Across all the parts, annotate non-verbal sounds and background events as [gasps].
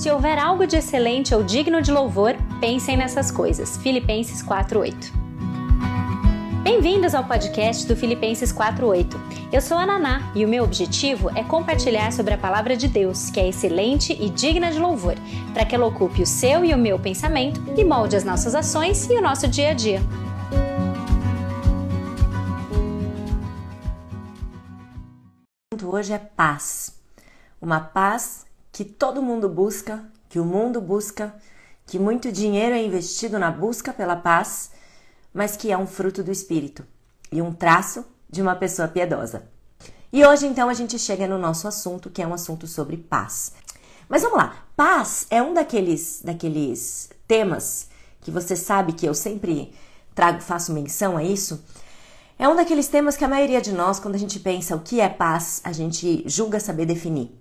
Se houver algo de excelente ou digno de louvor, pensem nessas coisas. Filipenses 4:8. Bem-vindos ao podcast do Filipenses 4:8. Eu sou a Naná e o meu objetivo é compartilhar sobre a palavra de Deus, que é excelente e digna de louvor, para que ela ocupe o seu e o meu pensamento e molde as nossas ações e o nosso dia a dia. Hoje é paz. Uma paz que todo mundo busca, que o mundo busca, que muito dinheiro é investido na busca pela paz mas que é um fruto do espírito e um traço de uma pessoa piedosa. E hoje então a gente chega no nosso assunto, que é um assunto sobre paz. Mas vamos lá, paz é um daqueles daqueles temas que você sabe que eu sempre trago, faço menção a isso. É um daqueles temas que a maioria de nós, quando a gente pensa o que é paz, a gente julga saber definir.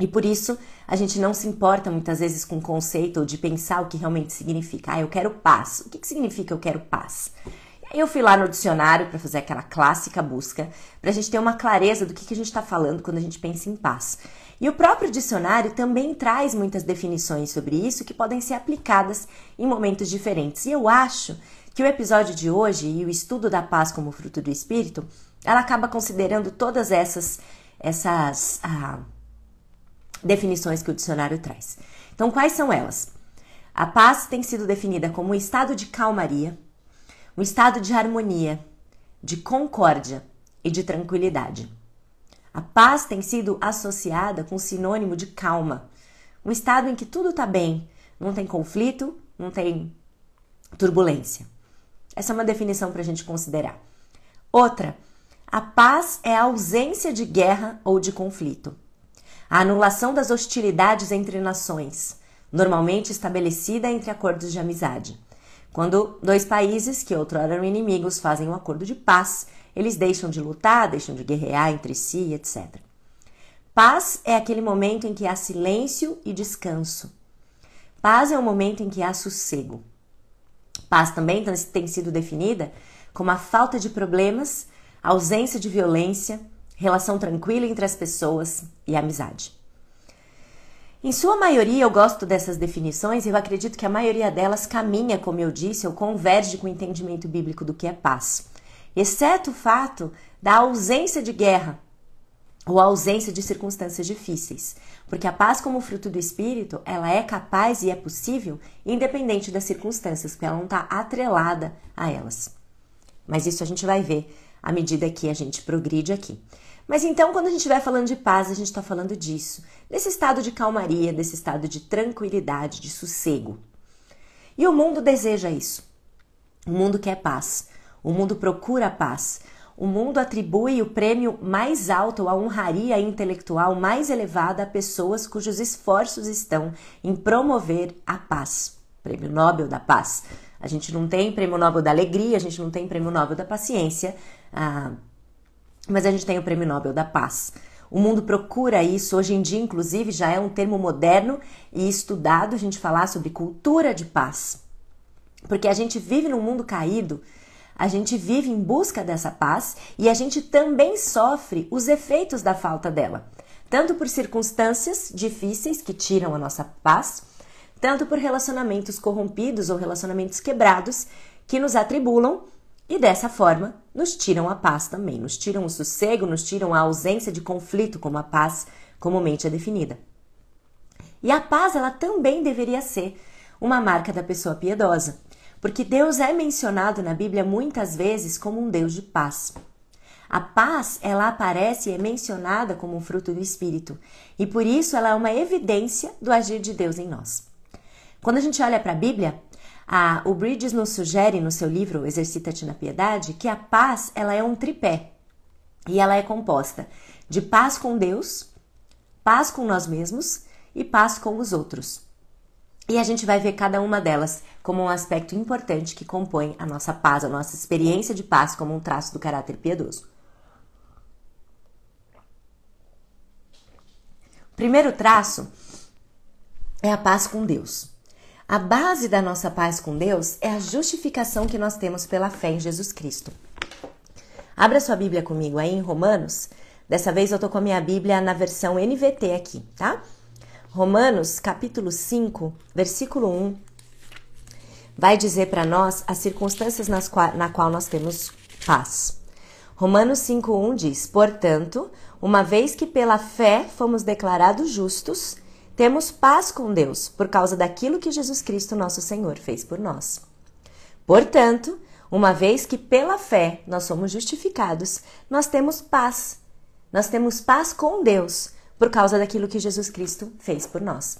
E por isso a gente não se importa muitas vezes com o conceito ou de pensar o que realmente significa. Ah, eu quero paz. O que, que significa eu quero paz? Eu fui lá no dicionário para fazer aquela clássica busca, para a gente ter uma clareza do que, que a gente está falando quando a gente pensa em paz. E o próprio dicionário também traz muitas definições sobre isso que podem ser aplicadas em momentos diferentes. E eu acho que o episódio de hoje e o estudo da paz como fruto do espírito, ela acaba considerando todas essas essas ah, definições que o dicionário traz. Então, quais são elas? A paz tem sido definida como um estado de calmaria, um estado de harmonia, de concórdia e de tranquilidade. A paz tem sido associada com o sinônimo de calma, um estado em que tudo está bem, não tem conflito, não tem turbulência. Essa é uma definição para a gente considerar. Outra, a paz é a ausência de guerra ou de conflito a anulação das hostilidades entre nações, normalmente estabelecida entre acordos de amizade. Quando dois países que outrora eram inimigos fazem um acordo de paz, eles deixam de lutar, deixam de guerrear entre si, etc. Paz é aquele momento em que há silêncio e descanso. Paz é o momento em que há sossego. Paz também tem sido definida como a falta de problemas, ausência de violência, relação tranquila entre as pessoas e amizade. Em sua maioria, eu gosto dessas definições e eu acredito que a maioria delas caminha, como eu disse, ou converge com o entendimento bíblico do que é paz, exceto o fato da ausência de guerra ou ausência de circunstâncias difíceis, porque a paz como fruto do espírito, ela é capaz e é possível independente das circunstâncias, porque ela não está atrelada a elas. Mas isso a gente vai ver à medida que a gente progride aqui. Mas então, quando a gente estiver falando de paz, a gente está falando disso, desse estado de calmaria, desse estado de tranquilidade, de sossego. E o mundo deseja isso. O mundo quer paz. O mundo procura paz. O mundo atribui o prêmio mais alto, a honraria intelectual mais elevada a pessoas cujos esforços estão em promover a paz. Prêmio Nobel da Paz. A gente não tem prêmio Nobel da Alegria, a gente não tem prêmio Nobel da Paciência. Ah, mas a gente tem o Prêmio Nobel da Paz. O mundo procura isso, hoje em dia, inclusive, já é um termo moderno e estudado a gente falar sobre cultura de paz. Porque a gente vive num mundo caído, a gente vive em busca dessa paz e a gente também sofre os efeitos da falta dela, tanto por circunstâncias difíceis que tiram a nossa paz, tanto por relacionamentos corrompidos ou relacionamentos quebrados que nos atribulam e dessa forma nos tiram a paz também, nos tiram o sossego, nos tiram a ausência de conflito, como a paz comumente é definida. E a paz, ela também deveria ser uma marca da pessoa piedosa, porque Deus é mencionado na Bíblia muitas vezes como um Deus de paz. A paz, ela aparece e é mencionada como um fruto do Espírito, e por isso ela é uma evidência do agir de Deus em nós. Quando a gente olha para a Bíblia, ah, o Bridges nos sugere no seu livro Exercita-te na Piedade que a paz ela é um tripé e ela é composta de paz com Deus, paz com nós mesmos e paz com os outros. E a gente vai ver cada uma delas como um aspecto importante que compõe a nossa paz, a nossa experiência de paz como um traço do caráter piedoso. O primeiro traço é a paz com Deus. A base da nossa paz com Deus é a justificação que nós temos pela fé em Jesus Cristo. Abra sua Bíblia comigo aí em Romanos. Dessa vez eu tô com a minha Bíblia na versão NVT aqui, tá? Romanos, capítulo 5, versículo 1, vai dizer para nós as circunstâncias nas qual, na qual nós temos paz. Romanos 5,1 diz: Portanto, uma vez que pela fé fomos declarados justos, temos paz com Deus por causa daquilo que Jesus Cristo, nosso Senhor, fez por nós. Portanto, uma vez que pela fé nós somos justificados, nós temos paz. Nós temos paz com Deus por causa daquilo que Jesus Cristo fez por nós.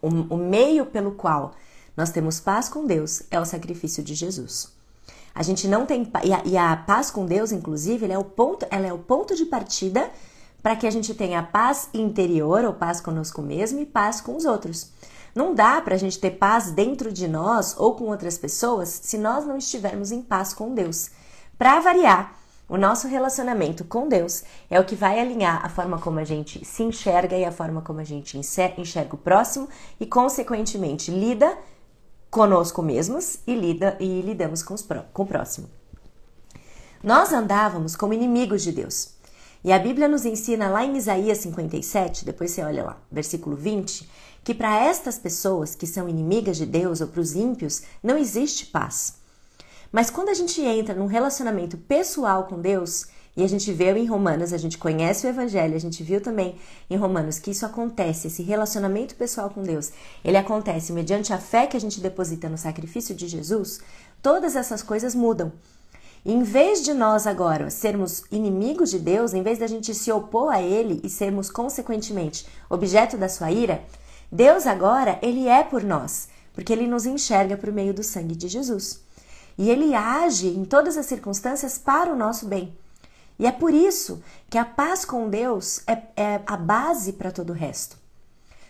O, o meio pelo qual nós temos paz com Deus é o sacrifício de Jesus. A gente não tem e a, e a paz com Deus, inclusive, é o ponto, ela é o ponto de partida para que a gente tenha paz interior, ou paz conosco mesmo, e paz com os outros. Não dá para a gente ter paz dentro de nós ou com outras pessoas se nós não estivermos em paz com Deus. Para variar, o nosso relacionamento com Deus é o que vai alinhar a forma como a gente se enxerga e a forma como a gente enxerga o próximo e, consequentemente, lida conosco mesmos e, lida, e lidamos com, os, com o próximo. Nós andávamos como inimigos de Deus. E a Bíblia nos ensina lá em Isaías 57, depois você olha lá, versículo 20, que para estas pessoas que são inimigas de Deus ou para os ímpios não existe paz. Mas quando a gente entra num relacionamento pessoal com Deus, e a gente viu em Romanos, a gente conhece o Evangelho, a gente viu também em Romanos que isso acontece, esse relacionamento pessoal com Deus, ele acontece mediante a fé que a gente deposita no sacrifício de Jesus, todas essas coisas mudam. Em vez de nós agora sermos inimigos de Deus, em vez da gente se opor a Ele e sermos consequentemente objeto da sua ira, Deus agora, Ele é por nós, porque Ele nos enxerga por meio do sangue de Jesus. E Ele age em todas as circunstâncias para o nosso bem. E é por isso que a paz com Deus é, é a base para todo o resto.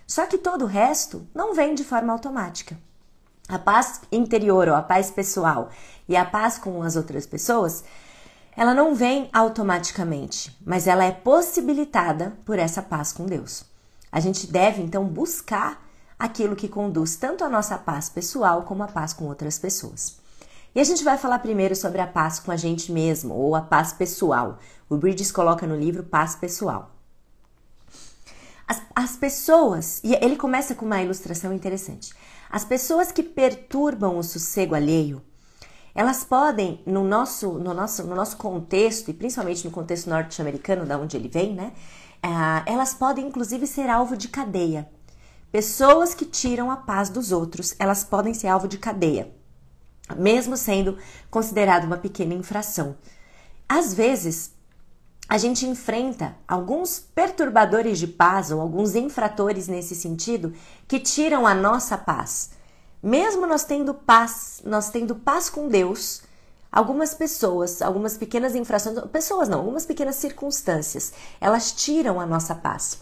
Só que todo o resto não vem de forma automática. A paz interior ou a paz pessoal e a paz com as outras pessoas, ela não vem automaticamente, mas ela é possibilitada por essa paz com Deus. A gente deve então buscar aquilo que conduz tanto a nossa paz pessoal como a paz com outras pessoas. E a gente vai falar primeiro sobre a paz com a gente mesmo, ou a paz pessoal. O Bridges coloca no livro Paz Pessoal. As, as pessoas, e ele começa com uma ilustração interessante. As pessoas que perturbam o sossego alheio, elas podem, no nosso, no nosso, no nosso contexto, e principalmente no contexto norte-americano, da onde ele vem, né? Uh, elas podem inclusive ser alvo de cadeia. Pessoas que tiram a paz dos outros, elas podem ser alvo de cadeia mesmo sendo considerado uma pequena infração. Às vezes, a gente enfrenta alguns perturbadores de paz ou alguns infratores nesse sentido que tiram a nossa paz. Mesmo nós tendo paz, nós tendo paz com Deus, algumas pessoas, algumas pequenas infrações, pessoas não, algumas pequenas circunstâncias, elas tiram a nossa paz.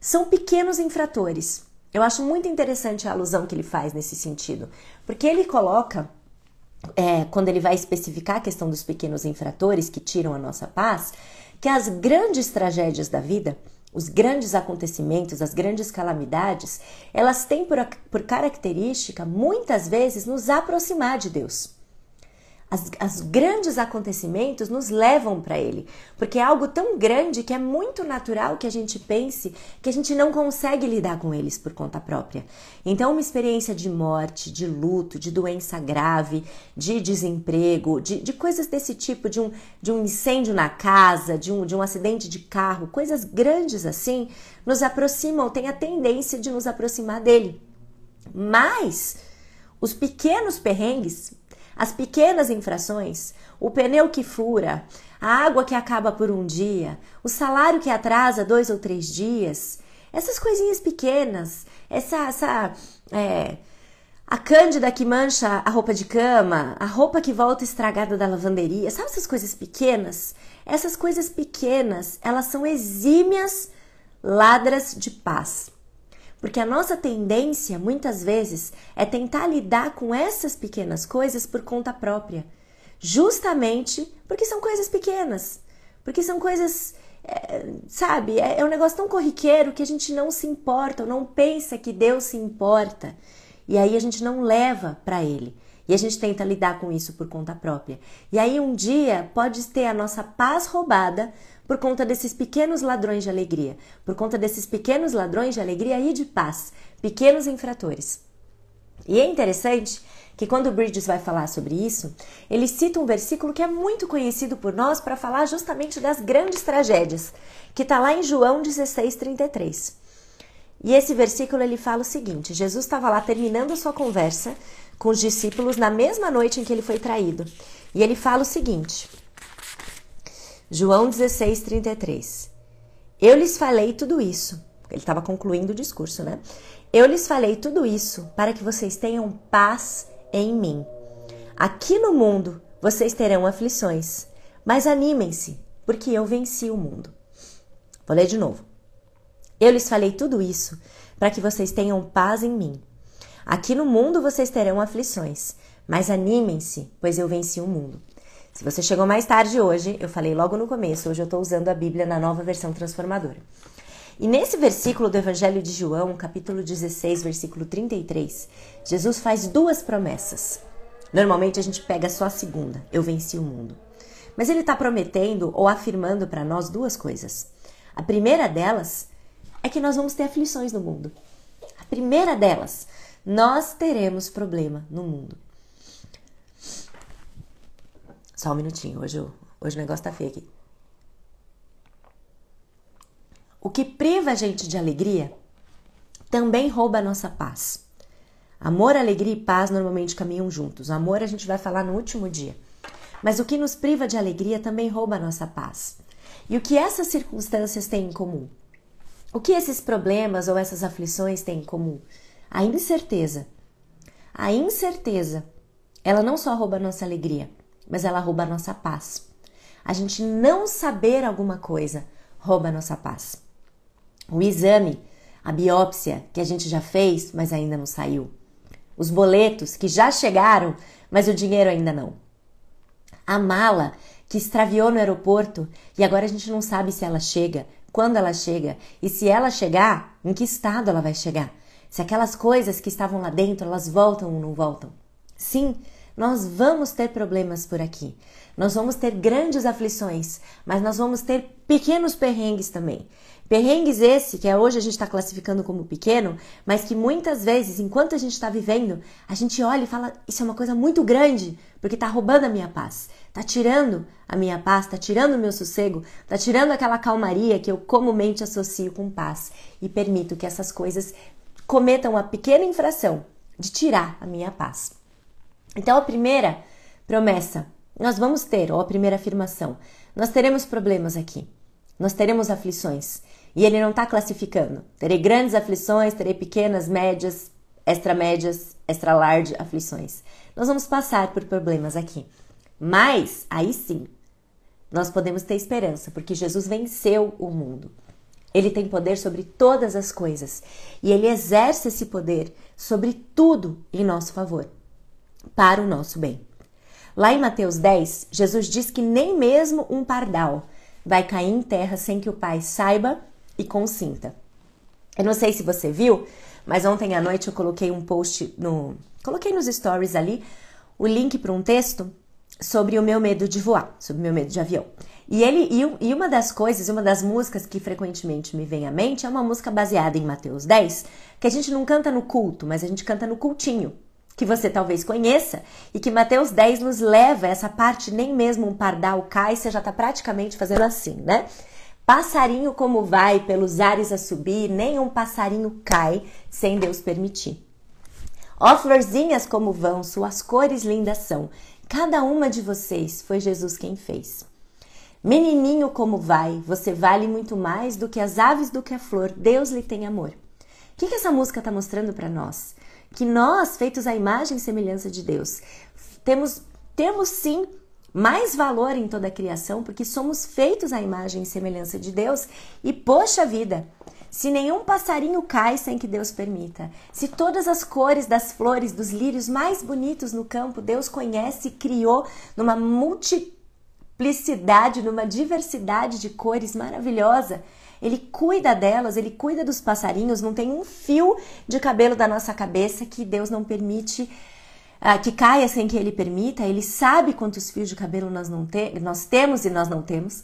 São pequenos infratores. Eu acho muito interessante a alusão que ele faz nesse sentido, porque ele coloca, é, quando ele vai especificar a questão dos pequenos infratores que tiram a nossa paz, que as grandes tragédias da vida, os grandes acontecimentos, as grandes calamidades, elas têm por, por característica, muitas vezes, nos aproximar de Deus as, as grandes acontecimentos nos levam para ele, porque é algo tão grande que é muito natural que a gente pense que a gente não consegue lidar com eles por conta própria. Então, uma experiência de morte, de luto, de doença grave, de desemprego, de, de coisas desse tipo, de um, de um incêndio na casa, de um, de um acidente de carro, coisas grandes assim, nos aproximam, tem a tendência de nos aproximar dele. Mas os pequenos perrengues as pequenas infrações, o pneu que fura, a água que acaba por um dia, o salário que atrasa dois ou três dias, essas coisinhas pequenas, essa, essa é, a cândida que mancha a roupa de cama, a roupa que volta estragada da lavanderia, sabe essas coisas pequenas? Essas coisas pequenas, elas são exímias ladras de paz. Porque a nossa tendência, muitas vezes, é tentar lidar com essas pequenas coisas por conta própria. Justamente porque são coisas pequenas. Porque são coisas, é, sabe, é, um negócio tão corriqueiro que a gente não se importa, ou não pensa que Deus se importa. E aí a gente não leva para Ele. E a gente tenta lidar com isso por conta própria. E aí um dia pode ter a nossa paz roubada por conta desses pequenos ladrões de alegria, por conta desses pequenos ladrões de alegria e de paz, pequenos infratores. E é interessante que quando Bridges vai falar sobre isso, ele cita um versículo que é muito conhecido por nós para falar justamente das grandes tragédias, que está lá em João 16:33. E esse versículo ele fala o seguinte: Jesus estava lá terminando a sua conversa com os discípulos na mesma noite em que ele foi traído. E ele fala o seguinte: João 16:33. Eu lhes falei tudo isso. Ele estava concluindo o discurso, né? Eu lhes falei tudo isso para que vocês tenham paz em mim. Aqui no mundo vocês terão aflições, mas animem-se, porque eu venci o mundo. Vou ler de novo. Eu lhes falei tudo isso para que vocês tenham paz em mim. Aqui no mundo vocês terão aflições, mas animem-se, pois eu venci o mundo. Se você chegou mais tarde hoje, eu falei logo no começo, hoje eu estou usando a Bíblia na nova versão transformadora. E nesse versículo do Evangelho de João, capítulo 16, versículo 33, Jesus faz duas promessas. Normalmente a gente pega só a segunda, eu venci o mundo. Mas ele está prometendo ou afirmando para nós duas coisas. A primeira delas é que nós vamos ter aflições no mundo. A primeira delas, nós teremos problema no mundo. Só um minutinho, hoje, hoje o negócio tá feio aqui. O que priva a gente de alegria também rouba a nossa paz. Amor, alegria e paz normalmente caminham juntos. Amor a gente vai falar no último dia. Mas o que nos priva de alegria também rouba a nossa paz. E o que essas circunstâncias têm em comum? O que esses problemas ou essas aflições têm em comum? A incerteza. A incerteza, ela não só rouba a nossa alegria, mas ela rouba a nossa paz. A gente não saber alguma coisa rouba a nossa paz o exame, a biópsia que a gente já fez, mas ainda não saiu, os boletos que já chegaram, mas o dinheiro ainda não, a mala que extraviou no aeroporto e agora a gente não sabe se ela chega, quando ela chega e se ela chegar, em que estado ela vai chegar. Se aquelas coisas que estavam lá dentro, elas voltam ou não voltam. Sim, nós vamos ter problemas por aqui. Nós vamos ter grandes aflições, mas nós vamos ter pequenos perrengues também. Perrengues esse que é hoje a gente está classificando como pequeno, mas que muitas vezes, enquanto a gente está vivendo, a gente olha e fala: Isso é uma coisa muito grande, porque está roubando a minha paz, está tirando a minha paz, está tirando o meu sossego, está tirando aquela calmaria que eu comumente associo com paz e permito que essas coisas cometam a pequena infração de tirar a minha paz. Então, a primeira promessa, nós vamos ter, ou a primeira afirmação, nós teremos problemas aqui, nós teremos aflições. E ele não está classificando. Terei grandes aflições, terei pequenas, médias, extra-médias, extra-large aflições. Nós vamos passar por problemas aqui. Mas, aí sim, nós podemos ter esperança, porque Jesus venceu o mundo. Ele tem poder sobre todas as coisas e ele exerce esse poder sobre tudo em nosso favor, para o nosso bem. Lá em Mateus 10, Jesus diz que nem mesmo um pardal vai cair em terra sem que o Pai saiba e consinta. Eu não sei se você viu, mas ontem à noite eu coloquei um post no. Coloquei nos stories ali o link para um texto sobre o meu medo de voar, sobre o meu medo de avião. E ele e uma das coisas, uma das músicas que frequentemente me vem à mente é uma música baseada em Mateus 10, que a gente não canta no culto, mas a gente canta no cultinho, que você talvez conheça, e que Mateus 10 nos leva essa parte, nem mesmo um pardal cai, você já está praticamente fazendo assim, né? Passarinho como vai pelos ares a subir, nem um passarinho cai sem Deus permitir. Ó florzinhas como vão, suas cores lindas são. Cada uma de vocês foi Jesus quem fez. Menininho como vai, você vale muito mais do que as aves do que a flor. Deus lhe tem amor. O que, que essa música está mostrando para nós? Que nós, feitos à imagem e semelhança de Deus, temos, temos sim mais valor em toda a criação, porque somos feitos à imagem e semelhança de Deus. E poxa vida, se nenhum passarinho cai sem que Deus permita, se todas as cores das flores, dos lírios mais bonitos no campo, Deus conhece e criou numa multiplicidade, numa diversidade de cores maravilhosa. Ele cuida delas, ele cuida dos passarinhos, não tem um fio de cabelo da nossa cabeça que Deus não permite ah, que caia sem que ele permita, ele sabe quantos fios de cabelo nós, não te nós temos e nós não temos.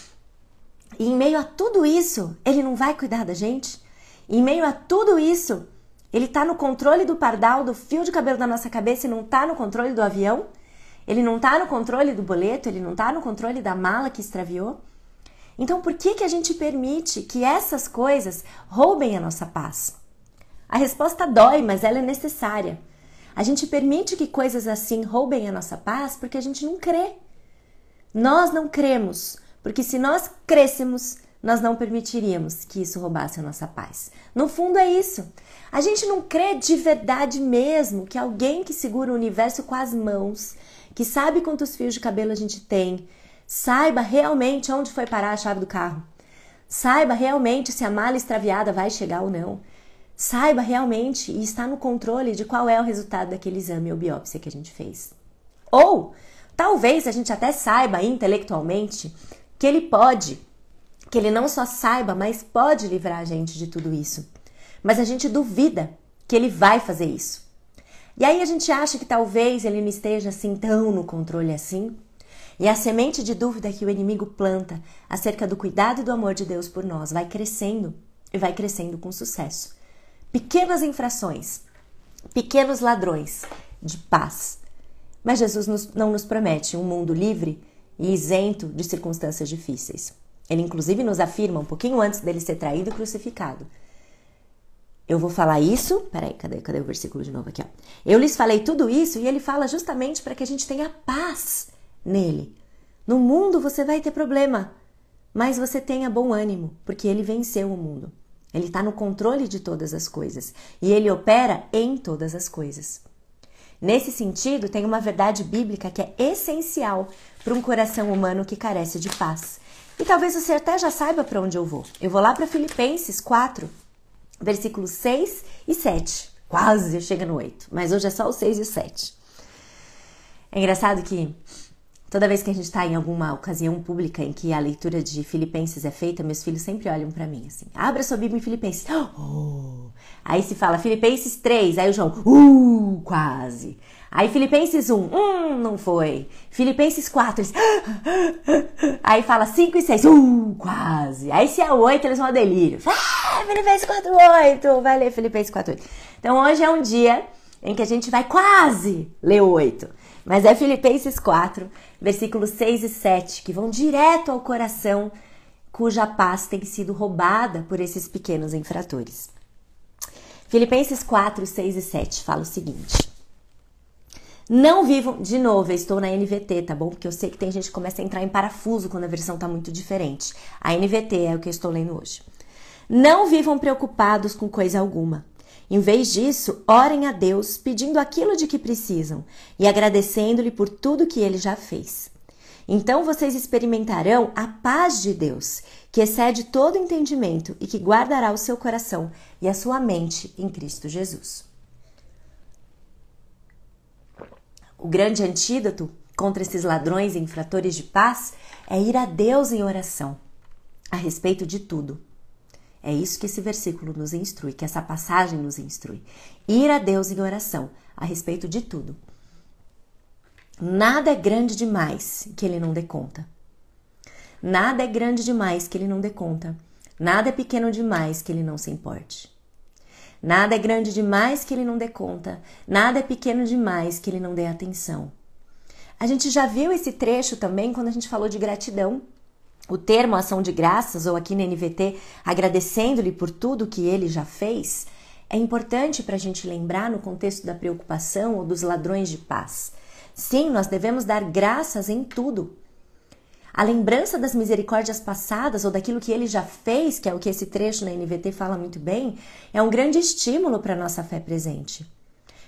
[laughs] e em meio a tudo isso, ele não vai cuidar da gente? Em meio a tudo isso, ele está no controle do pardal, do fio de cabelo da nossa cabeça e não está no controle do avião? Ele não está no controle do boleto? Ele não está no controle da mala que extraviou? Então, por que, que a gente permite que essas coisas roubem a nossa paz? A resposta dói, mas ela é necessária. A gente permite que coisas assim roubem a nossa paz porque a gente não crê. Nós não cremos, porque se nós crêssemos, nós não permitiríamos que isso roubasse a nossa paz. No fundo é isso. A gente não crê de verdade mesmo que alguém que segura o universo com as mãos, que sabe quantos fios de cabelo a gente tem, saiba realmente onde foi parar a chave do carro, saiba realmente se a mala extraviada vai chegar ou não, saiba realmente e está no controle de qual é o resultado daquele exame ou biópsia que a gente fez. Ou talvez a gente até saiba intelectualmente que ele pode, que ele não só saiba, mas pode livrar a gente de tudo isso. Mas a gente duvida que ele vai fazer isso. E aí a gente acha que talvez ele não esteja assim tão no controle assim. E a semente de dúvida que o inimigo planta acerca do cuidado e do amor de Deus por nós vai crescendo e vai crescendo com sucesso pequenas infrações, pequenos ladrões de paz. Mas Jesus nos, não nos promete um mundo livre e isento de circunstâncias difíceis. Ele, inclusive, nos afirma um pouquinho antes dele ser traído e crucificado. Eu vou falar isso. Peraí, cadê, cadê o versículo de novo aqui? Ó. Eu lhes falei tudo isso e ele fala justamente para que a gente tenha paz nele. No mundo você vai ter problema, mas você tenha bom ânimo, porque ele venceu o mundo. Ele está no controle de todas as coisas e ele opera em todas as coisas. Nesse sentido, tem uma verdade bíblica que é essencial para um coração humano que carece de paz. E talvez você até já saiba para onde eu vou. Eu vou lá para Filipenses 4, versículos 6 e 7. Quase chega no 8, mas hoje é só o 6 e o 7. É engraçado que Toda vez que a gente está em alguma ocasião pública em que a leitura de Filipenses é feita, meus filhos sempre olham para mim assim: abra sua Bíblia em Filipenses. Oh! [gasps] Aí se fala Filipenses 3, aí o João, uh, quase. Aí Filipenses 1, hum, não foi. Filipenses 4, eles, [gasps] aí fala 5 e 6, uh, quase. Aí se é 8, eles vão a delírio. Ah, Filipenses 4, 8, vai ler Filipenses 4, 8. Então hoje é um dia em que a gente vai quase ler o 8. Mas é Filipenses 4, versículos 6 e 7, que vão direto ao coração cuja paz tem sido roubada por esses pequenos infratores. Filipenses 4, 6 e 7 fala o seguinte: Não vivam, de novo, eu estou na NVT, tá bom? Porque eu sei que tem gente que começa a entrar em parafuso quando a versão tá muito diferente. A NVT é o que eu estou lendo hoje. Não vivam preocupados com coisa alguma. Em vez disso, orem a Deus pedindo aquilo de que precisam e agradecendo-lhe por tudo que ele já fez. Então vocês experimentarão a paz de Deus, que excede todo entendimento e que guardará o seu coração e a sua mente em Cristo Jesus. O grande antídoto contra esses ladrões e infratores de paz é ir a Deus em oração a respeito de tudo é isso que esse versículo nos instrui, que essa passagem nos instrui. Ir a Deus em oração a respeito de tudo. Nada é grande demais que ele não dê conta. Nada é grande demais que ele não dê conta. Nada é pequeno demais que ele não se importe. Nada é grande demais que ele não dê conta. Nada é pequeno demais que ele não dê atenção. A gente já viu esse trecho também quando a gente falou de gratidão o termo ação de graças, ou aqui na NVT, agradecendo-lhe por tudo que ele já fez, é importante para a gente lembrar no contexto da preocupação ou dos ladrões de paz. Sim, nós devemos dar graças em tudo. A lembrança das misericórdias passadas ou daquilo que ele já fez, que é o que esse trecho na NVT fala muito bem, é um grande estímulo para a nossa fé presente.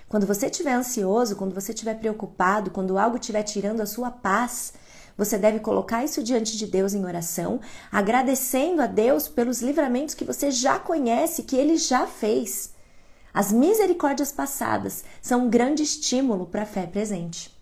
Quando você estiver ansioso, quando você estiver preocupado, quando algo estiver tirando a sua paz, você deve colocar isso diante de Deus em oração, agradecendo a Deus pelos livramentos que você já conhece, que ele já fez. As misericórdias passadas são um grande estímulo para a fé presente.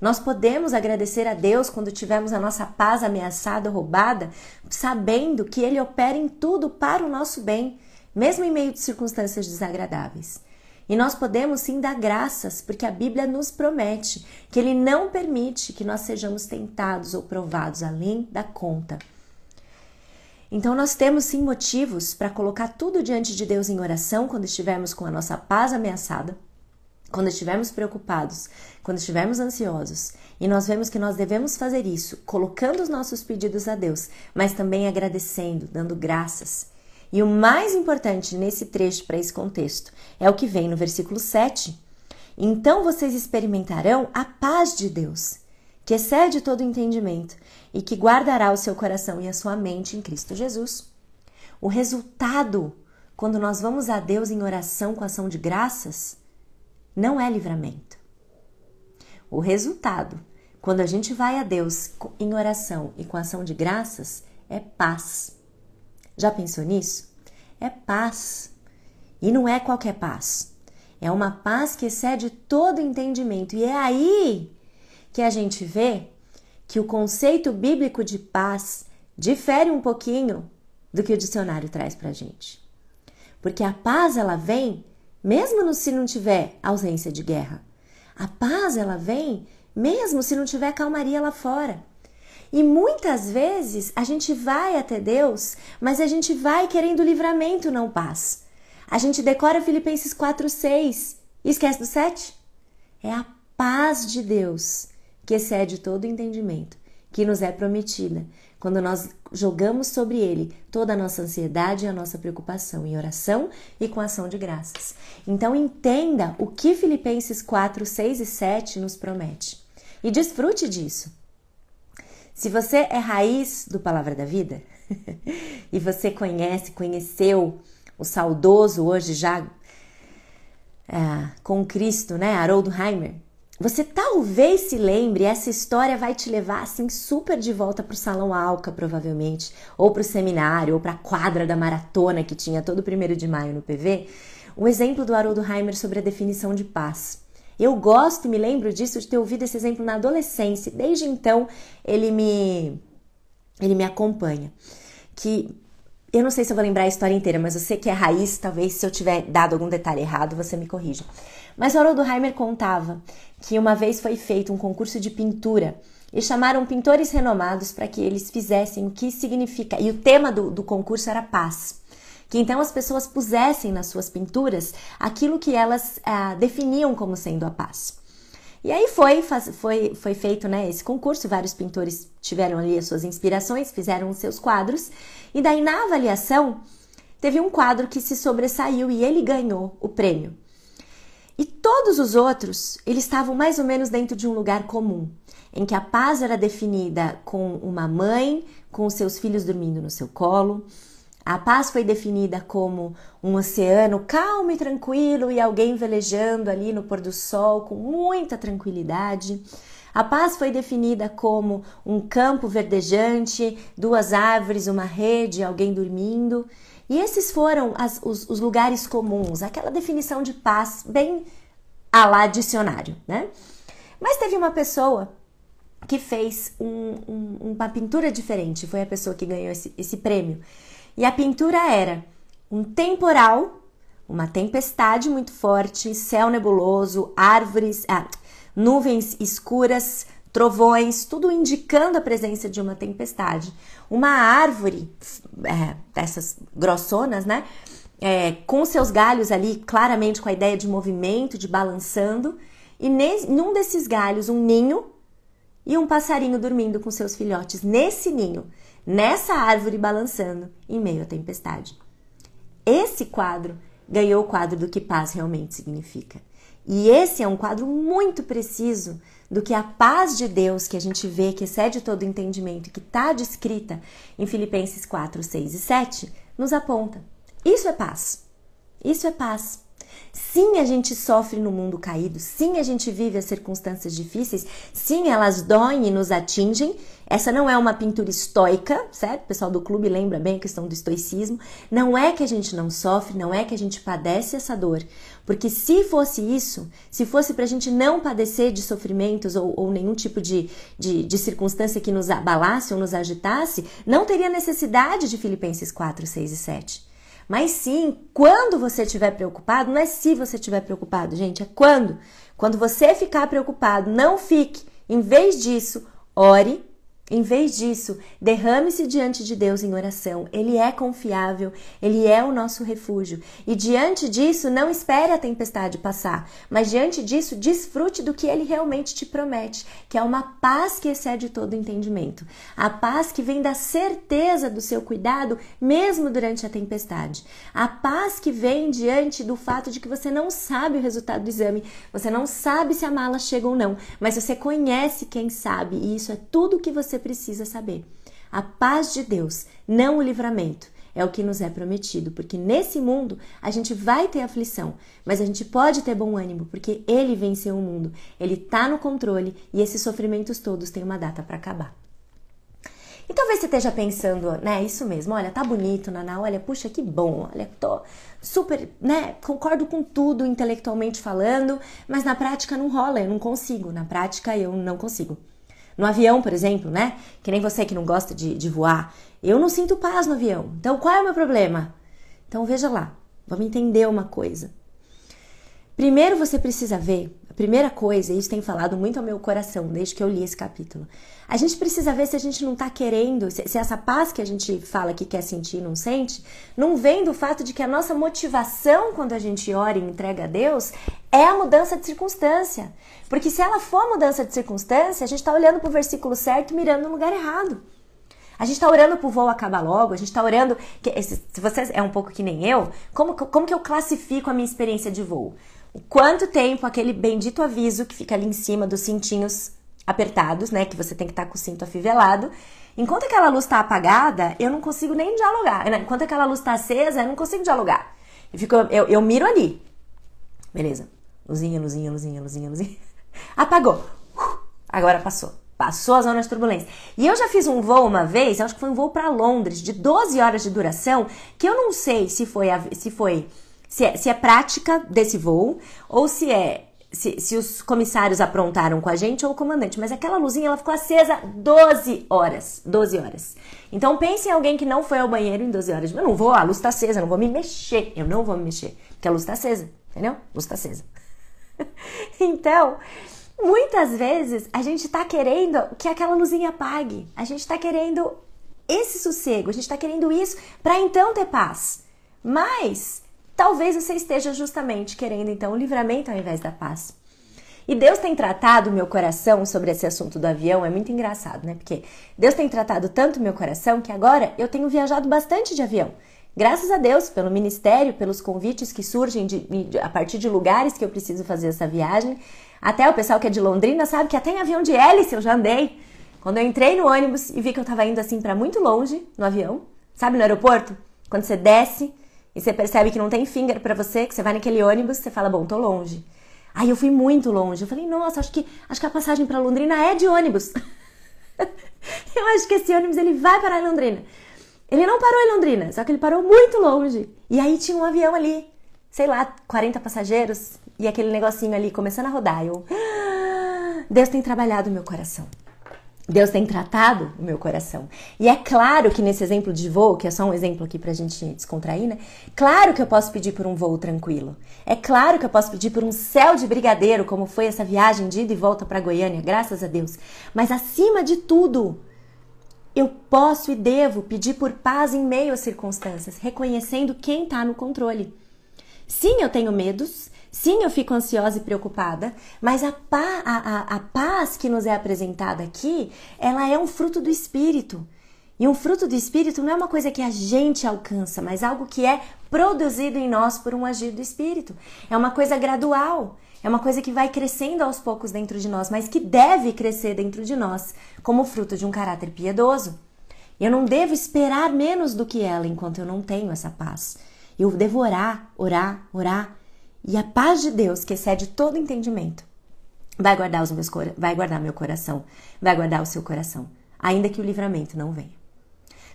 Nós podemos agradecer a Deus quando tivermos a nossa paz ameaçada ou roubada, sabendo que Ele opera em tudo para o nosso bem, mesmo em meio de circunstâncias desagradáveis. E nós podemos sim dar graças, porque a Bíblia nos promete que Ele não permite que nós sejamos tentados ou provados além da conta. Então, nós temos sim motivos para colocar tudo diante de Deus em oração quando estivermos com a nossa paz ameaçada, quando estivermos preocupados, quando estivermos ansiosos. E nós vemos que nós devemos fazer isso colocando os nossos pedidos a Deus, mas também agradecendo, dando graças. E o mais importante nesse trecho para esse contexto é o que vem no versículo 7. Então vocês experimentarão a paz de Deus, que excede todo entendimento e que guardará o seu coração e a sua mente em Cristo Jesus. O resultado, quando nós vamos a Deus em oração com ação de graças, não é livramento. O resultado, quando a gente vai a Deus em oração e com ação de graças, é paz. Já pensou nisso? É paz. E não é qualquer paz. É uma paz que excede todo entendimento. E é aí que a gente vê que o conceito bíblico de paz difere um pouquinho do que o dicionário traz para gente. Porque a paz ela vem mesmo se não tiver ausência de guerra. A paz ela vem mesmo se não tiver calmaria lá fora. E muitas vezes a gente vai até Deus, mas a gente vai querendo livramento, não paz. A gente decora Filipenses 4:6 e esquece do 7. É a paz de Deus que excede todo entendimento, que nos é prometida, quando nós jogamos sobre ele toda a nossa ansiedade e a nossa preocupação em oração e com ação de graças. Então entenda o que Filipenses 4, 6 e 7 nos promete e desfrute disso. Se você é raiz do Palavra da Vida [laughs] e você conhece, conheceu o saudoso hoje já é, com Cristo, né, Haroldo Heimer, você talvez se lembre, essa história vai te levar assim super de volta para o salão Alca, provavelmente, ou para o seminário, ou para a quadra da maratona que tinha todo primeiro de maio no PV. O exemplo do Haroldo Heimer sobre a definição de paz. Eu gosto me lembro disso de ter ouvido esse exemplo na adolescência. Desde então ele me ele me acompanha. Que eu não sei se eu vou lembrar a história inteira, mas sei que é raiz, talvez se eu tiver dado algum detalhe errado, você me corrija. Mas Haroldo Heimer contava que uma vez foi feito um concurso de pintura e chamaram pintores renomados para que eles fizessem o que significa. E o tema do, do concurso era paz. Que então as pessoas pusessem nas suas pinturas aquilo que elas ah, definiam como sendo a paz. E aí foi, foi, foi feito né, esse concurso, vários pintores tiveram ali as suas inspirações, fizeram os seus quadros, e daí na avaliação teve um quadro que se sobressaiu e ele ganhou o prêmio. E todos os outros, eles estavam mais ou menos dentro de um lugar comum, em que a paz era definida com uma mãe com seus filhos dormindo no seu colo. A paz foi definida como um oceano calmo e tranquilo e alguém velejando ali no pôr do sol com muita tranquilidade. A paz foi definida como um campo verdejante, duas árvores, uma rede, alguém dormindo. E esses foram as, os, os, lugares comuns, aquela definição de paz bem a lá dicionário, né? Mas teve uma pessoa que fez um, um, uma pintura diferente, foi a pessoa que ganhou esse, esse prêmio. E a pintura era um temporal, uma tempestade muito forte, céu nebuloso, árvores, ah, nuvens escuras, trovões, tudo indicando a presença de uma tempestade. Uma árvore, é, dessas grossonas, né? É, com seus galhos ali, claramente com a ideia de movimento, de balançando, e nesse, num desses galhos, um ninho e um passarinho dormindo com seus filhotes nesse ninho, nessa árvore balançando, em meio à tempestade. Esse quadro ganhou o quadro do que paz realmente significa. E esse é um quadro muito preciso do que a paz de Deus que a gente vê, que excede todo entendimento, que está descrita em Filipenses 4, 6 e 7, nos aponta. Isso é paz. Isso é paz. Sim, a gente sofre no mundo caído, sim, a gente vive as circunstâncias difíceis, sim, elas doem e nos atingem. Essa não é uma pintura estoica, certo? O pessoal do clube lembra bem a questão do estoicismo. Não é que a gente não sofre, não é que a gente padece essa dor. Porque se fosse isso, se fosse para a gente não padecer de sofrimentos ou, ou nenhum tipo de, de, de circunstância que nos abalasse ou nos agitasse, não teria necessidade de Filipenses 4, 6 e 7. Mas sim, quando você estiver preocupado, não é se você estiver preocupado, gente, é quando. Quando você ficar preocupado, não fique. Em vez disso, ore em vez disso, derrame-se diante de Deus em oração. Ele é confiável, ele é o nosso refúgio. E diante disso, não espere a tempestade passar, mas diante disso, desfrute do que ele realmente te promete, que é uma paz que excede todo entendimento. A paz que vem da certeza do seu cuidado, mesmo durante a tempestade. A paz que vem diante do fato de que você não sabe o resultado do exame, você não sabe se a mala chega ou não, mas você conhece quem sabe, e isso é tudo que você precisa saber. A paz de Deus, não o livramento, é o que nos é prometido, porque nesse mundo a gente vai ter aflição, mas a gente pode ter bom ânimo, porque ele venceu o mundo, ele está no controle e esses sofrimentos todos têm uma data para acabar. E talvez você esteja pensando, né, isso mesmo, olha, tá bonito, Naná, olha, puxa, que bom, olha, tô super, né, concordo com tudo intelectualmente falando, mas na prática não rola, eu não consigo, na prática eu não consigo. No avião, por exemplo, né? Que nem você que não gosta de, de voar. Eu não sinto paz no avião. Então, qual é o meu problema? Então, veja lá. Vamos entender uma coisa. Primeiro você precisa ver, primeira coisa, e isso tem falado muito ao meu coração desde que eu li esse capítulo. A gente precisa ver se a gente não tá querendo, se, se essa paz que a gente fala que quer sentir e não sente, não vem do fato de que a nossa motivação quando a gente ora e entrega a Deus é a mudança de circunstância. Porque se ela for mudança de circunstância, a gente está olhando para o versículo certo e mirando no lugar errado. A gente está orando para o voo acabar logo, a gente está orando. Que, se você é um pouco que nem eu, como, como que eu classifico a minha experiência de voo? Quanto tempo aquele bendito aviso que fica ali em cima dos cintinhos apertados, né? Que você tem que estar tá com o cinto afivelado. Enquanto aquela luz está apagada, eu não consigo nem dialogar. Né, enquanto aquela luz está acesa, eu não consigo dialogar. Eu, fico, eu, eu miro ali. Beleza. Luzinha, luzinha, luzinha, luzinha, luzinha. [laughs] Apagou. Agora passou. Passou a zona de turbulência. E eu já fiz um voo uma vez, acho que foi um voo para Londres, de 12 horas de duração, que eu não sei se foi, se foi se é, se é prática desse voo ou se é se, se, os comissários aprontaram com a gente ou o comandante, mas aquela luzinha ela ficou acesa 12 horas. 12 horas. Então pense em alguém que não foi ao banheiro em 12 horas. Eu não vou, a luz está acesa, eu não vou me mexer. Eu não vou me mexer, porque a luz está acesa, entendeu? A luz está acesa. [laughs] então, muitas vezes a gente está querendo que aquela luzinha apague. A gente está querendo esse sossego, a gente está querendo isso para então ter paz. Mas Talvez você esteja justamente querendo então o livramento ao invés da paz. E Deus tem tratado meu coração sobre esse assunto do avião, é muito engraçado, né? Porque Deus tem tratado tanto meu coração que agora eu tenho viajado bastante de avião. Graças a Deus, pelo ministério, pelos convites que surgem de, de, a partir de lugares que eu preciso fazer essa viagem. Até o pessoal que é de Londrina sabe que até em avião de hélice eu já andei. Quando eu entrei no ônibus e vi que eu estava indo assim para muito longe no avião, sabe no aeroporto? Quando você desce e você percebe que não tem finger para você, que você vai naquele ônibus, você fala, bom, tô longe. Aí eu fui muito longe. Eu falei, nossa, acho que acho que a passagem para Londrina é de ônibus. [laughs] eu acho que esse ônibus ele vai parar em Londrina. Ele não parou em Londrina, só que ele parou muito longe. E aí tinha um avião ali, sei lá, 40 passageiros e aquele negocinho ali começando a rodar. Eu, ah, Deus tem trabalhado meu coração. Deus tem tratado o meu coração. E é claro que nesse exemplo de voo, que é só um exemplo aqui pra gente descontrair, né? Claro que eu posso pedir por um voo tranquilo. É claro que eu posso pedir por um céu de brigadeiro, como foi essa viagem de ida e volta para Goiânia, graças a Deus. Mas acima de tudo, eu posso e devo pedir por paz em meio às circunstâncias, reconhecendo quem está no controle. Sim, eu tenho medos, Sim, eu fico ansiosa e preocupada, mas a, pa, a, a, a paz que nos é apresentada aqui, ela é um fruto do Espírito. E um fruto do Espírito não é uma coisa que a gente alcança, mas algo que é produzido em nós por um agir do Espírito. É uma coisa gradual, é uma coisa que vai crescendo aos poucos dentro de nós, mas que deve crescer dentro de nós como fruto de um caráter piedoso. Eu não devo esperar menos do que ela enquanto eu não tenho essa paz. Eu devo orar, orar, orar e a paz de Deus, que excede todo entendimento, vai guardar, os meus, vai guardar meu coração, vai guardar o seu coração, ainda que o livramento não venha.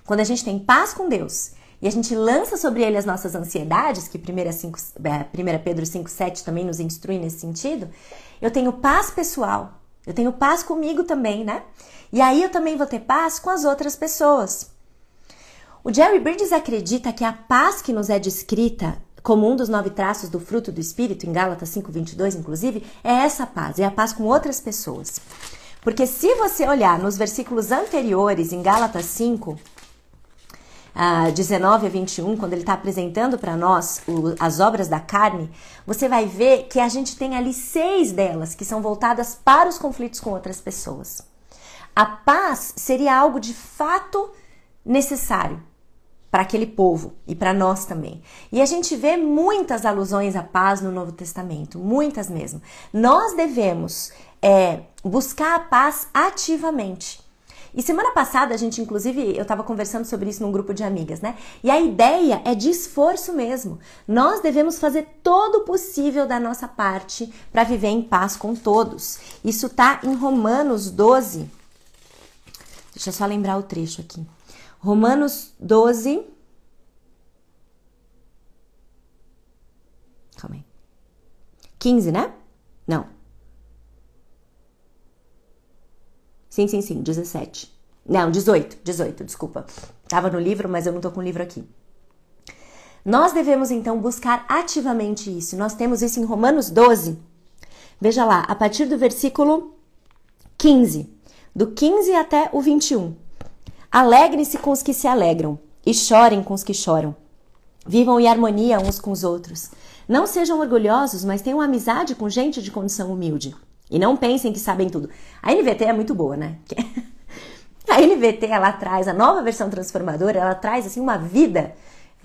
Quando a gente tem paz com Deus e a gente lança sobre ele as nossas ansiedades, que 1, 5, 1 Pedro 5,7 também nos instrui nesse sentido, eu tenho paz pessoal, eu tenho paz comigo também, né? E aí eu também vou ter paz com as outras pessoas. O Jerry Bridges acredita que a paz que nos é descrita como um dos nove traços do fruto do Espírito, em Gálatas 5,22, inclusive, é essa paz, é a paz com outras pessoas. Porque se você olhar nos versículos anteriores, em Gálatas 5, uh, 19 a 21, quando ele está apresentando para nós o, as obras da carne, você vai ver que a gente tem ali seis delas que são voltadas para os conflitos com outras pessoas. A paz seria algo de fato necessário para aquele povo e para nós também. E a gente vê muitas alusões à paz no Novo Testamento, muitas mesmo. Nós devemos é, buscar a paz ativamente. E semana passada a gente, inclusive, eu estava conversando sobre isso num grupo de amigas, né? E a ideia é de esforço mesmo. Nós devemos fazer todo o possível da nossa parte para viver em paz com todos. Isso tá em Romanos 12. Deixa eu só lembrar o trecho aqui. Romanos 12. Calma aí. 15, né? Não. Sim, sim, sim, 17. Não, 18, 18, desculpa. Tava no livro, mas eu não tô com o livro aqui. Nós devemos então buscar ativamente isso. Nós temos isso em Romanos 12. Veja lá, a partir do versículo 15, do 15 até o 21. Alegrem-se com os que se alegram e chorem com os que choram. Vivam em harmonia uns com os outros. Não sejam orgulhosos, mas tenham amizade com gente de condição humilde. E não pensem que sabem tudo. A NVT é muito boa, né? [laughs] A NVT, ela traz, a nova versão transformadora, ela traz, assim, uma vida.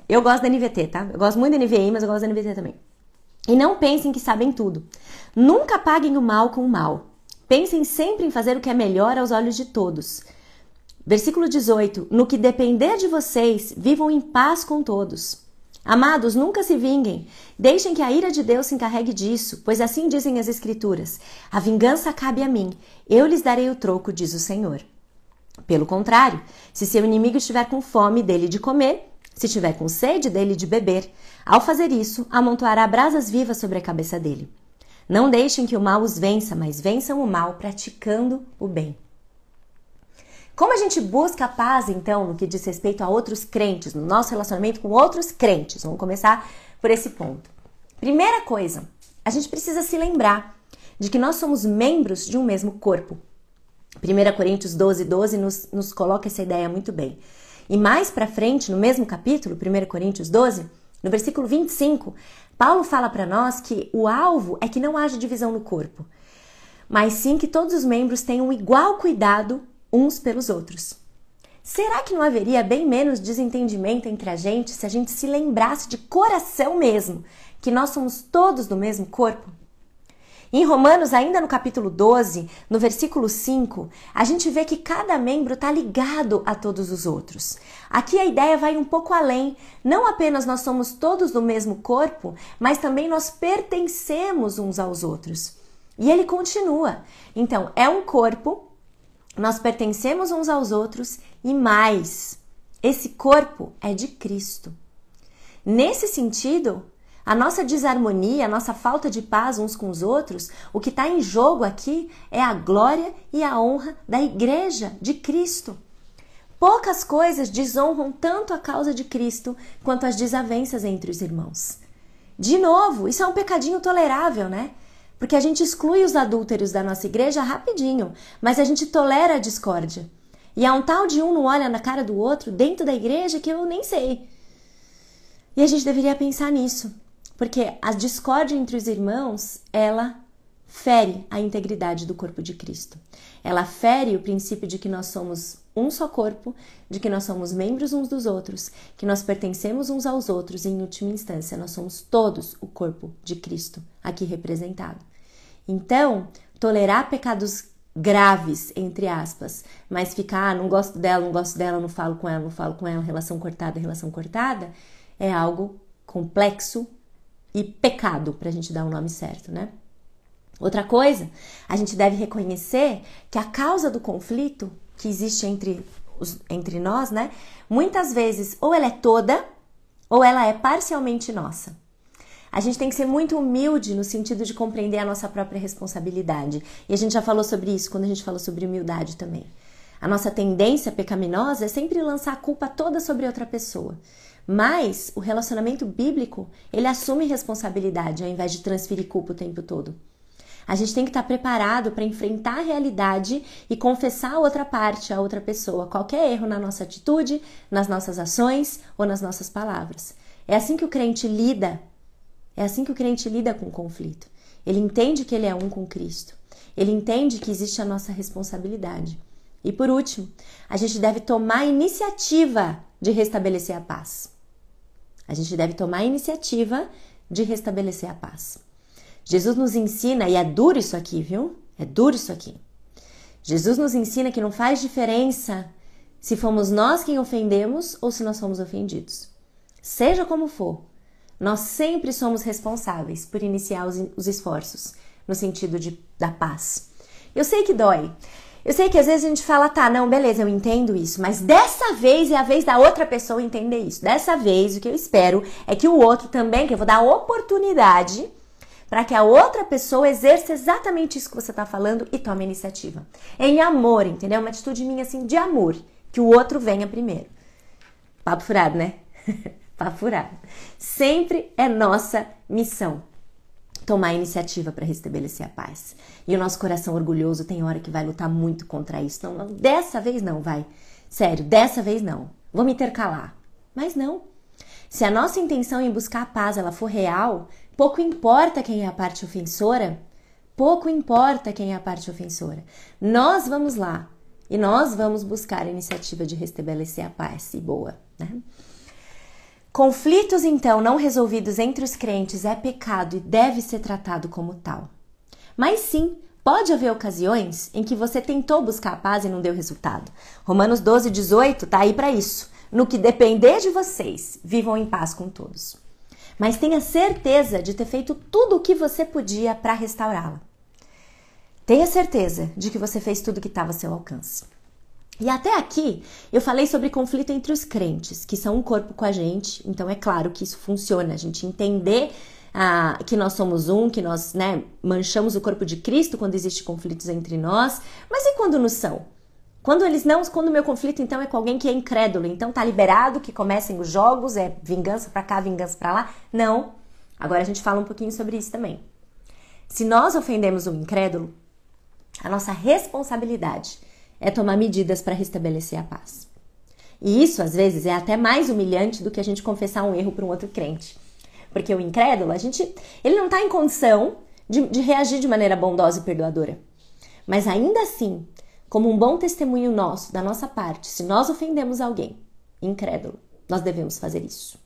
Eu gosto da NVT, tá? Eu gosto muito da NVI, mas eu gosto da NVT também. E não pensem que sabem tudo. Nunca paguem o mal com o mal. Pensem sempre em fazer o que é melhor aos olhos de todos. Versículo 18: No que depender de vocês, vivam em paz com todos. Amados, nunca se vinguem. Deixem que a ira de Deus se encarregue disso, pois assim dizem as Escrituras: A vingança cabe a mim, eu lhes darei o troco, diz o Senhor. Pelo contrário, se seu inimigo estiver com fome dele de comer, se estiver com sede dele de beber, ao fazer isso, amontoará brasas vivas sobre a cabeça dele. Não deixem que o mal os vença, mas vençam o mal praticando o bem. Como a gente busca a paz, então, no que diz respeito a outros crentes, no nosso relacionamento com outros crentes? Vamos começar por esse ponto. Primeira coisa, a gente precisa se lembrar de que nós somos membros de um mesmo corpo. 1 Coríntios 12, 12 nos, nos coloca essa ideia muito bem. E mais para frente, no mesmo capítulo, 1 Coríntios 12, no versículo 25, Paulo fala para nós que o alvo é que não haja divisão no corpo, mas sim que todos os membros tenham igual cuidado uns pelos outros. Será que não haveria bem menos desentendimento entre a gente se a gente se lembrasse de coração mesmo que nós somos todos do mesmo corpo? Em Romanos, ainda no capítulo 12, no versículo 5, a gente vê que cada membro está ligado a todos os outros. Aqui a ideia vai um pouco além. Não apenas nós somos todos do mesmo corpo, mas também nós pertencemos uns aos outros. E ele continua. Então, é um corpo nós pertencemos uns aos outros e mais, esse corpo é de Cristo. Nesse sentido, a nossa desarmonia, a nossa falta de paz uns com os outros, o que está em jogo aqui é a glória e a honra da igreja de Cristo. Poucas coisas desonram tanto a causa de Cristo quanto as desavenças entre os irmãos. De novo, isso é um pecadinho tolerável, né? Porque a gente exclui os adúlteros da nossa igreja rapidinho, mas a gente tolera a discórdia. E há um tal de um não olha na cara do outro dentro da igreja que eu nem sei. E a gente deveria pensar nisso, porque a discórdia entre os irmãos, ela fere a integridade do corpo de Cristo. Ela fere o princípio de que nós somos um só corpo, de que nós somos membros uns dos outros, que nós pertencemos uns aos outros e, em última instância, nós somos todos o corpo de Cristo aqui representado. Então, tolerar pecados graves, entre aspas, mas ficar, ah, não gosto dela, não gosto dela, não falo com ela, não falo com ela, relação cortada, relação cortada, é algo complexo e pecado, para a gente dar o nome certo, né? Outra coisa, a gente deve reconhecer que a causa do conflito que existe entre, os, entre nós, né? Muitas vezes, ou ela é toda, ou ela é parcialmente nossa. A gente tem que ser muito humilde no sentido de compreender a nossa própria responsabilidade. E a gente já falou sobre isso quando a gente falou sobre humildade também. A nossa tendência pecaminosa é sempre lançar a culpa toda sobre outra pessoa. Mas o relacionamento bíblico, ele assume responsabilidade ao invés de transferir culpa o tempo todo. A gente tem que estar preparado para enfrentar a realidade e confessar a outra parte, a outra pessoa, qualquer erro na nossa atitude, nas nossas ações ou nas nossas palavras. É assim que o crente lida. É assim que o crente lida com o conflito. Ele entende que ele é um com Cristo. Ele entende que existe a nossa responsabilidade. E por último, a gente deve tomar a iniciativa de restabelecer a paz. A gente deve tomar a iniciativa de restabelecer a paz. Jesus nos ensina, e é duro isso aqui, viu? É duro isso aqui. Jesus nos ensina que não faz diferença se fomos nós quem ofendemos ou se nós fomos ofendidos. Seja como for, nós sempre somos responsáveis por iniciar os, os esforços no sentido de, da paz. Eu sei que dói. Eu sei que às vezes a gente fala, tá, não, beleza, eu entendo isso, mas dessa vez é a vez da outra pessoa entender isso. Dessa vez, o que eu espero é que o outro também, que eu vou dar oportunidade para que a outra pessoa exerça exatamente isso que você está falando e tome a iniciativa. Em amor, entendeu? Uma atitude minha assim de amor, que o outro venha primeiro. Papo furado, né? [laughs] Papo furado. Sempre é nossa missão tomar iniciativa para restabelecer a paz. E o nosso coração orgulhoso tem hora que vai lutar muito contra isso. Não, não, dessa vez não, vai. Sério, dessa vez não. Vou me intercalar. Mas não. Se a nossa intenção em buscar a paz ela for real, Pouco importa quem é a parte ofensora, pouco importa quem é a parte ofensora. Nós vamos lá e nós vamos buscar a iniciativa de restabelecer a paz e boa. Né? Conflitos, então, não resolvidos entre os crentes é pecado e deve ser tratado como tal. Mas sim, pode haver ocasiões em que você tentou buscar a paz e não deu resultado. Romanos 12, 18 tá aí para isso. No que depender de vocês, vivam em paz com todos mas tenha certeza de ter feito tudo o que você podia para restaurá-la. Tenha certeza de que você fez tudo o que estava a seu alcance. E até aqui eu falei sobre conflito entre os crentes, que são um corpo com a gente, então é claro que isso funciona, a gente entender ah, que nós somos um, que nós né, manchamos o corpo de Cristo quando existem conflitos entre nós, mas e quando não são? Quando eles não, quando o meu conflito então é com alguém que é incrédulo, então tá liberado que comecem os jogos, é vingança para cá, vingança para lá? Não. Agora a gente fala um pouquinho sobre isso também. Se nós ofendemos o incrédulo, a nossa responsabilidade é tomar medidas para restabelecer a paz. E isso às vezes é até mais humilhante do que a gente confessar um erro para um outro crente. Porque o incrédulo, a gente, ele não está em condição de, de reagir de maneira bondosa e perdoadora. Mas ainda assim, como um bom testemunho nosso, da nossa parte, se nós ofendemos alguém incrédulo, nós devemos fazer isso.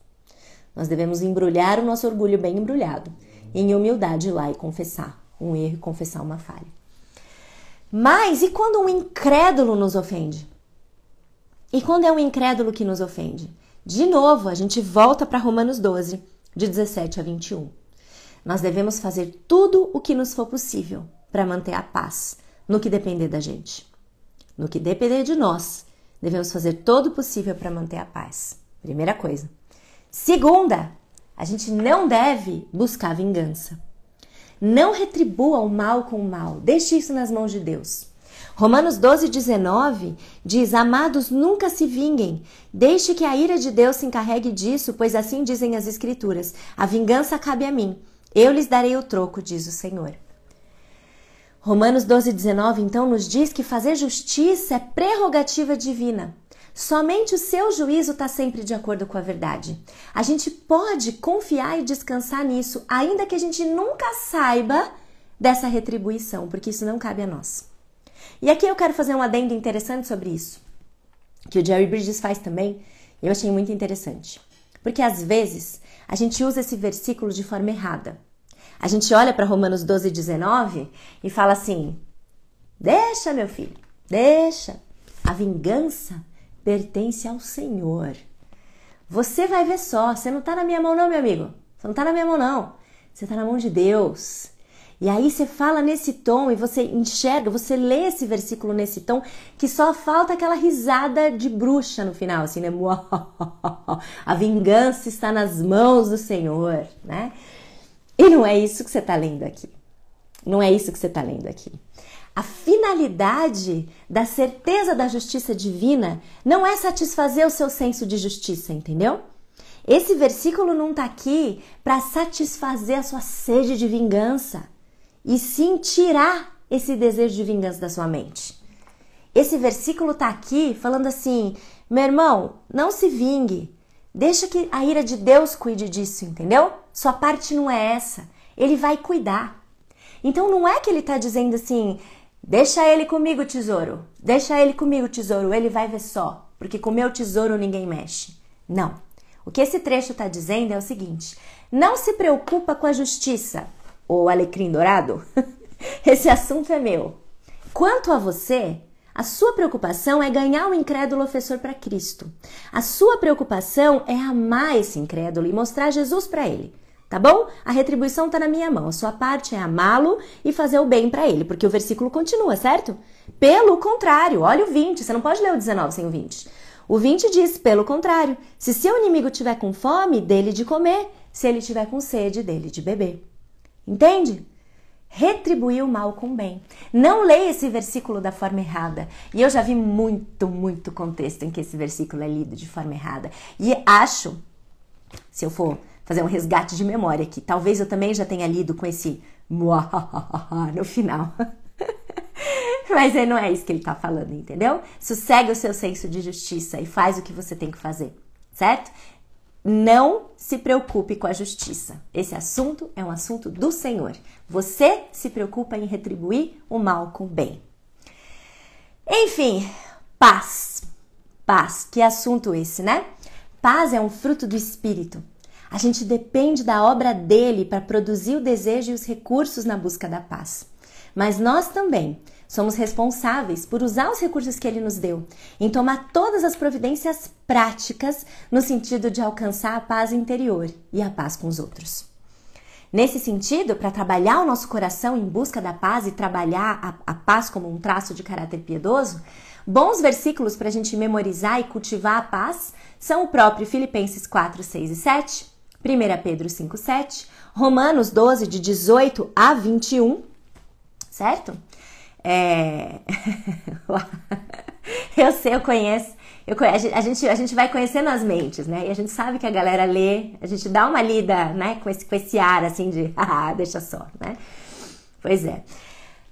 Nós devemos embrulhar o nosso orgulho bem embrulhado, em humildade ir lá e confessar um erro e confessar uma falha. Mas e quando um incrédulo nos ofende? E quando é um incrédulo que nos ofende? De novo, a gente volta para Romanos 12, de 17 a 21. Nós devemos fazer tudo o que nos for possível para manter a paz no que depender da gente. No que depender de nós, devemos fazer todo o possível para manter a paz. Primeira coisa. Segunda, a gente não deve buscar vingança. Não retribua o mal com o mal. Deixe isso nas mãos de Deus. Romanos 12, 19 diz: Amados, nunca se vinguem. Deixe que a ira de Deus se encarregue disso, pois assim dizem as Escrituras: A vingança cabe a mim. Eu lhes darei o troco, diz o Senhor. Romanos 12, 19 então nos diz que fazer justiça é prerrogativa divina. Somente o seu juízo está sempre de acordo com a verdade. A gente pode confiar e descansar nisso, ainda que a gente nunca saiba dessa retribuição, porque isso não cabe a nós. E aqui eu quero fazer um adendo interessante sobre isso, que o Jerry Bridges faz também, e eu achei muito interessante. Porque às vezes a gente usa esse versículo de forma errada. A gente olha para Romanos 12, 19 e fala assim: Deixa, meu filho, deixa. A vingança pertence ao Senhor. Você vai ver só, você não está na minha mão, não, meu amigo. Você não está na minha mão, não. Você está na mão de Deus. E aí você fala nesse tom e você enxerga, você lê esse versículo nesse tom, que só falta aquela risada de bruxa no final, assim, né? [laughs] A vingança está nas mãos do Senhor, né? E não é isso que você está lendo aqui. Não é isso que você está lendo aqui. A finalidade da certeza da justiça divina não é satisfazer o seu senso de justiça, entendeu? Esse versículo não está aqui para satisfazer a sua sede de vingança, e sim tirar esse desejo de vingança da sua mente. Esse versículo está aqui falando assim: meu irmão, não se vingue, deixa que a ira de Deus cuide disso, entendeu? Sua parte não é essa, ele vai cuidar. Então não é que ele está dizendo assim: deixa ele comigo, tesouro, deixa ele comigo, tesouro, ele vai ver só, porque com meu tesouro ninguém mexe. Não. O que esse trecho está dizendo é o seguinte: não se preocupa com a justiça, ou alecrim dourado. [laughs] esse assunto é meu. Quanto a você, a sua preocupação é ganhar o incrédulo ofensor para Cristo. A sua preocupação é amar esse incrédulo e mostrar Jesus para ele. Tá bom? A retribuição está na minha mão. A sua parte é amá-lo e fazer o bem para ele, porque o versículo continua, certo? Pelo contrário, olha o 20, você não pode ler o 19 sem o 20. O 20 diz, pelo contrário, se seu inimigo tiver com fome, dele de comer, se ele tiver com sede, dele de beber. Entende? Retribuir o mal com o bem. Não leia esse versículo da forma errada. E eu já vi muito, muito contexto em que esse versículo é lido de forma errada. E acho, se eu for fazer um resgate de memória aqui, talvez eu também já tenha lido com esse [laughs] no final. [laughs] Mas é, não é isso que ele está falando, entendeu? Sossegue o seu senso de justiça e faz o que você tem que fazer, certo? Não se preocupe com a justiça. Esse assunto é um assunto do Senhor. Você se preocupa em retribuir o mal com o bem. Enfim, paz. Paz. Que assunto esse, né? Paz é um fruto do Espírito. A gente depende da obra dele para produzir o desejo e os recursos na busca da paz. Mas nós também Somos responsáveis por usar os recursos que ele nos deu, em tomar todas as providências práticas no sentido de alcançar a paz interior e a paz com os outros. Nesse sentido, para trabalhar o nosso coração em busca da paz e trabalhar a, a paz como um traço de caráter piedoso, bons versículos para a gente memorizar e cultivar a paz são o próprio Filipenses 4, 6 e 7, 1 Pedro 5, 7, Romanos 12, de 18 a 21, certo? É... [laughs] eu sei, eu conheço. Eu conheço a, gente, a gente vai conhecendo as mentes, né? E a gente sabe que a galera lê, a gente dá uma lida, né? Com esse, com esse ar assim de, [laughs] ah, deixa só, né? Pois é.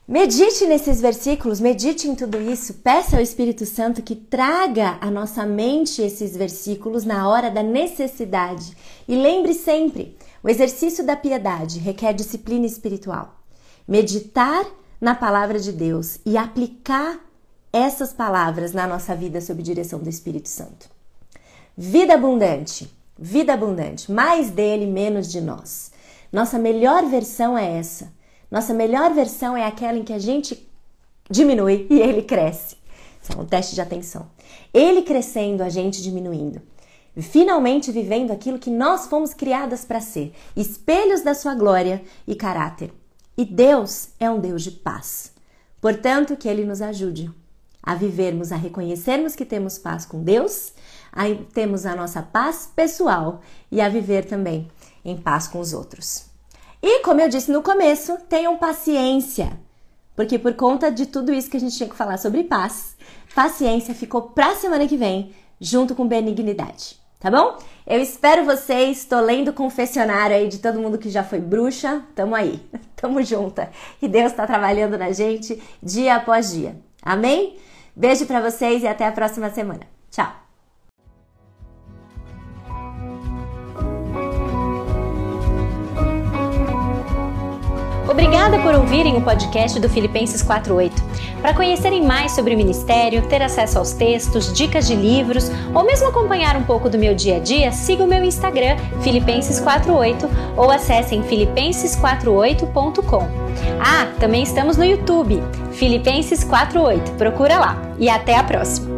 Medite nesses versículos, medite em tudo isso, peça ao Espírito Santo que traga à nossa mente esses versículos na hora da necessidade. E lembre sempre: o exercício da piedade requer disciplina espiritual. Meditar na palavra de Deus e aplicar essas palavras na nossa vida sob direção do Espírito Santo. Vida abundante, vida abundante, mais dele, menos de nós. Nossa melhor versão é essa. Nossa melhor versão é aquela em que a gente diminui e ele cresce. Isso é um teste de atenção. Ele crescendo, a gente diminuindo. Finalmente vivendo aquilo que nós fomos criadas para ser, espelhos da sua glória e caráter. E Deus é um Deus de paz. Portanto, que Ele nos ajude a vivermos, a reconhecermos que temos paz com Deus, a temos a nossa paz pessoal e a viver também em paz com os outros. E como eu disse no começo, tenham paciência, porque por conta de tudo isso que a gente tinha que falar sobre paz, paciência ficou para a semana que vem, junto com benignidade tá bom? Eu espero vocês, tô lendo o confessionário aí de todo mundo que já foi bruxa, tamo aí, [laughs] tamo junta. E Deus tá trabalhando na gente dia após dia. Amém? Beijo para vocês e até a próxima semana. Obrigada por ouvirem o podcast do Filipenses 48. Para conhecerem mais sobre o ministério, ter acesso aos textos, dicas de livros ou mesmo acompanhar um pouco do meu dia a dia, siga o meu Instagram, Filipenses48 ou acessem filipenses48.com. Ah, também estamos no YouTube, Filipenses48. Procura lá. E até a próxima!